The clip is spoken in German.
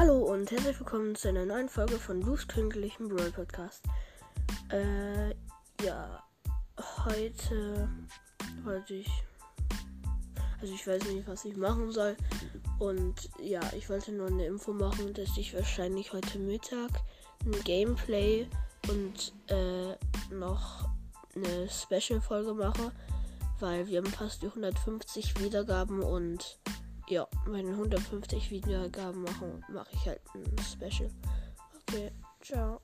Hallo und herzlich willkommen zu einer neuen Folge von Blues Twinklichen Brawl Podcast. Äh, ja, heute wollte ich, also ich weiß nicht, was ich machen soll. Und ja, ich wollte nur eine Info machen, dass ich wahrscheinlich heute Mittag ein Gameplay und äh, noch eine Special-Folge mache, weil wir haben fast die 150 Wiedergaben und ja, meine 150 Wiedergaben machen, mache ich halt ein Special. Okay, ciao.